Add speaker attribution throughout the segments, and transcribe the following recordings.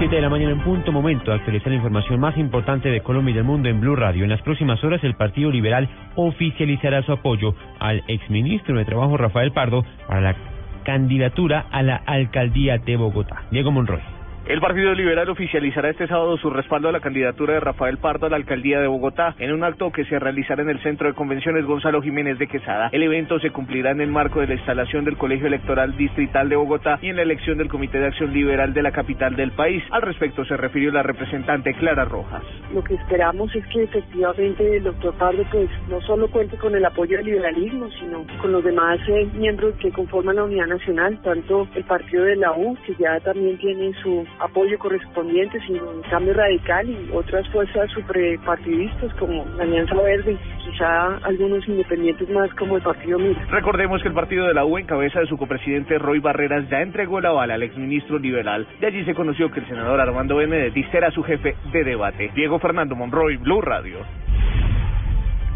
Speaker 1: 7 de la mañana en punto, momento actualizar la información más importante de Colombia y del mundo en Blue Radio. En las próximas horas el Partido Liberal oficializará su apoyo al exministro de Trabajo Rafael Pardo para la candidatura a la alcaldía de Bogotá. Diego Monroy.
Speaker 2: El Partido Liberal oficializará este sábado su respaldo a la candidatura de Rafael Pardo a la alcaldía de Bogotá en un acto que se realizará en el Centro de Convenciones Gonzalo Jiménez de Quesada. El evento se cumplirá en el marco de la instalación del Colegio Electoral Distrital de Bogotá y en la elección del Comité de Acción Liberal de la capital del país. Al respecto se refirió la representante Clara Rojas.
Speaker 3: Lo que esperamos es que efectivamente el doctor Pardo pues no solo cuente con el apoyo del liberalismo, sino con los demás eh, miembros que conforman la Unidad Nacional, tanto el partido de la U, que ya también tiene su apoyo correspondiente, sino un cambio radical y otras fuerzas superpartidistas como la Alianza Verde, quizá algunos independientes más como el Partido Mira.
Speaker 2: Recordemos que el partido de la U, en cabeza de su copresidente Roy Barreras, ya entregó la bala al exministro liberal. De allí se conoció que el senador Armando Benedetti será su jefe de debate. Diego Fernando Monroy, Blue Radio.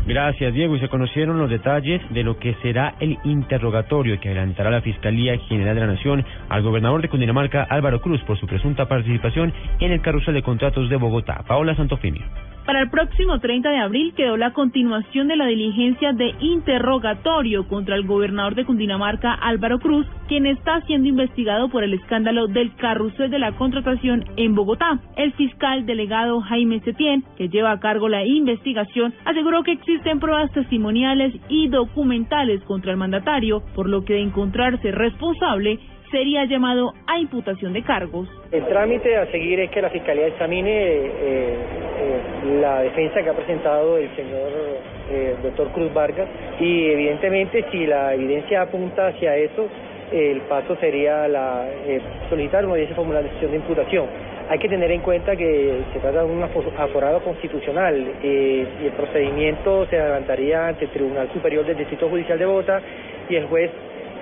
Speaker 1: Gracias, Diego. Y se conocieron los detalles de lo que será el interrogatorio que adelantará la Fiscalía General de la Nación al gobernador de Cundinamarca, Álvaro Cruz, por su presunta participación en el carrusel de contratos de Bogotá. Paola Santofimio.
Speaker 4: Para el próximo 30 de abril quedó la continuación de la diligencia de interrogatorio contra el gobernador de Cundinamarca, Álvaro Cruz, quien está siendo investigado por el escándalo del carrusel de la contratación en Bogotá. El fiscal delegado Jaime Setién, que lleva a cargo la investigación, aseguró que existen pruebas testimoniales y documentales contra el mandatario, por lo que de encontrarse responsable, sería llamado a imputación de cargos.
Speaker 5: El trámite a seguir es que la Fiscalía examine eh, eh, la defensa que ha presentado el señor eh, doctor Cruz Vargas y evidentemente si la evidencia apunta hacia eso, el paso sería la, solicitar una audiencia formulación de imputación. Hay que tener en cuenta que se trata de un aforado constitucional y el procedimiento se adelantaría ante el Tribunal Superior del Distrito Judicial de Bogotá y el juez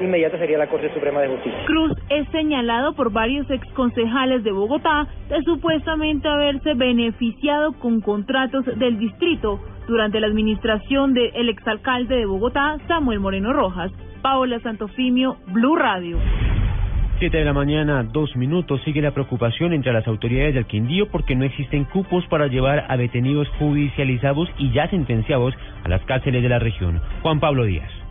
Speaker 5: inmediata sería la Corte Suprema de Justicia.
Speaker 4: Cruz es señalado por varios exconcejales de Bogotá de supuestamente haberse beneficiado con contratos del distrito durante la administración del exalcalde de Bogotá, Samuel Moreno Rojas. Paola Santofimio, Blue Radio.
Speaker 1: Siete de la mañana, dos minutos. Sigue la preocupación entre las autoridades del Quindío porque no existen cupos para llevar a detenidos judicializados y ya sentenciados a las cárceles de la región. Juan Pablo Díaz.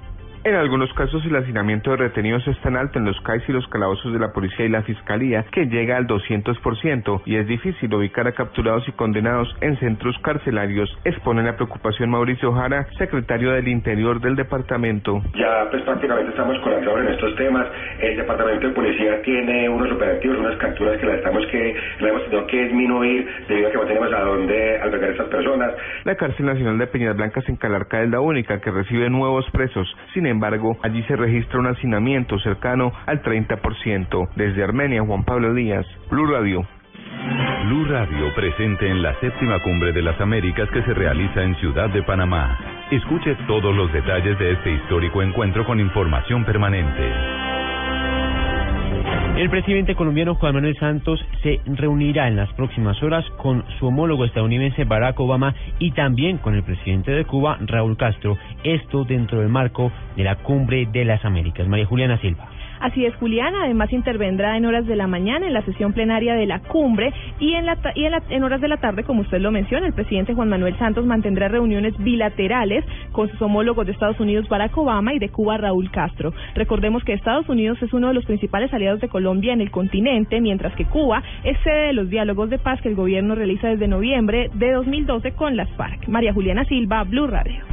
Speaker 6: En algunos casos el hacinamiento de retenidos es tan alto en los CAIS y los calabozos de la policía y la fiscalía que llega al 200% y es difícil ubicar a capturados y condenados en centros carcelarios, expone la preocupación Mauricio Jara, secretario del Interior del departamento.
Speaker 7: Ya pues prácticamente estamos colaborando en estos temas. El departamento de policía tiene unos operativos, unas capturas que la estamos que la hemos tenido que disminuir debido a que no tenemos a dónde albergar a estas personas.
Speaker 6: La cárcel nacional de Peñas Blancas en Calarca es la única que recibe nuevos presos. Sin embargo, allí se registra un hacinamiento cercano al 30%. Desde Armenia, Juan Pablo Díaz, Blue Radio.
Speaker 8: Blue Radio presente en la séptima cumbre de las Américas que se realiza en Ciudad de Panamá. Escuche todos los detalles de este histórico encuentro con información permanente.
Speaker 1: El presidente colombiano Juan Manuel Santos se reunirá en las próximas horas con su homólogo estadounidense Barack Obama y también con el presidente de Cuba, Raúl Castro, esto dentro del marco de la Cumbre de las Américas. María Juliana Silva.
Speaker 9: Así es, Juliana. Además, intervendrá en horas de la mañana en la sesión plenaria de la cumbre y en, la, y en, en horas de la tarde, como usted lo menciona, el presidente Juan Manuel Santos mantendrá reuniones bilaterales con sus homólogos de Estados Unidos, Barack Obama, y de Cuba, Raúl Castro. Recordemos que Estados Unidos es uno de los principales aliados de Colombia en el continente, mientras que Cuba es sede de los diálogos de paz que el gobierno realiza desde noviembre de 2012 con las FARC. María Juliana Silva, Blue Radio.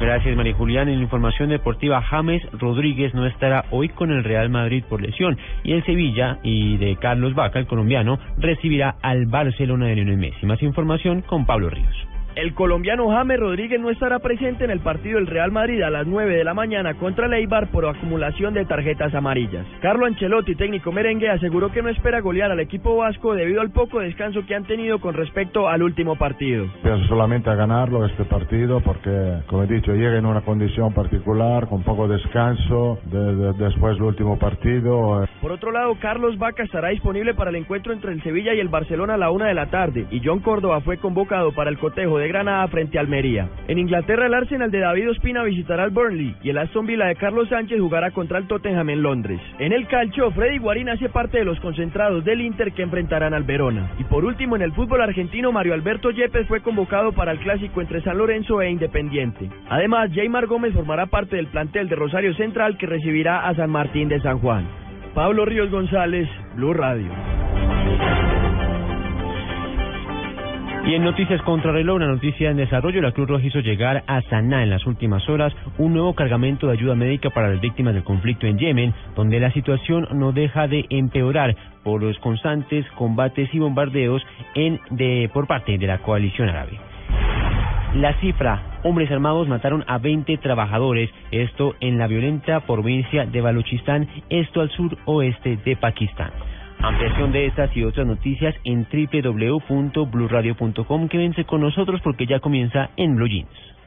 Speaker 1: Gracias, María Juliana. En información deportiva, James Rodríguez no estará hoy con el Real Madrid por lesión y el Sevilla y de Carlos Vaca, el colombiano, recibirá al Barcelona de Lionel Messi. Más información con Pablo Ríos.
Speaker 10: El colombiano James Rodríguez no estará presente en el partido del Real Madrid a las 9 de la mañana contra el Eibar por acumulación de tarjetas amarillas. Carlo Ancelotti, técnico merengue, aseguró que no espera golear al equipo vasco debido al poco descanso que han tenido con respecto al último partido.
Speaker 11: Pienso solamente a ganarlo este partido porque, como he dicho, llega en una condición particular, con poco descanso, de- de- después del último partido.
Speaker 10: Por otro lado, Carlos Vaca estará disponible para el encuentro entre el Sevilla y el Barcelona a la una de la tarde y John Córdoba fue convocado para el cotejo de Granada frente a Almería. En Inglaterra, el Arsenal de David Ospina visitará al Burnley y el Aston Villa de Carlos Sánchez jugará contra el Tottenham en Londres. En el calcio, Freddy Guarín hace parte de los concentrados del Inter que enfrentarán al Verona. Y por último, en el fútbol argentino, Mario Alberto Yepes fue convocado para el clásico entre San Lorenzo e Independiente. Además, Jaymar Gómez formará parte del plantel de Rosario Central que recibirá a San Martín de San Juan. Pablo Ríos González, Blue Radio.
Speaker 1: Y en Noticias contra reloj, una noticia en desarrollo, la Cruz Roja hizo llegar a Saná en las últimas horas un nuevo cargamento de ayuda médica para las víctimas del conflicto en Yemen, donde la situación no deja de empeorar por los constantes combates y bombardeos en, de, por parte de la coalición árabe. La cifra, hombres armados mataron a 20 trabajadores, esto en la violenta provincia de Baluchistán, esto al suroeste de Pakistán. Ampliación de estas y otras noticias en www.bluradio.com. Quédense con nosotros porque ya comienza en Blue Jeans.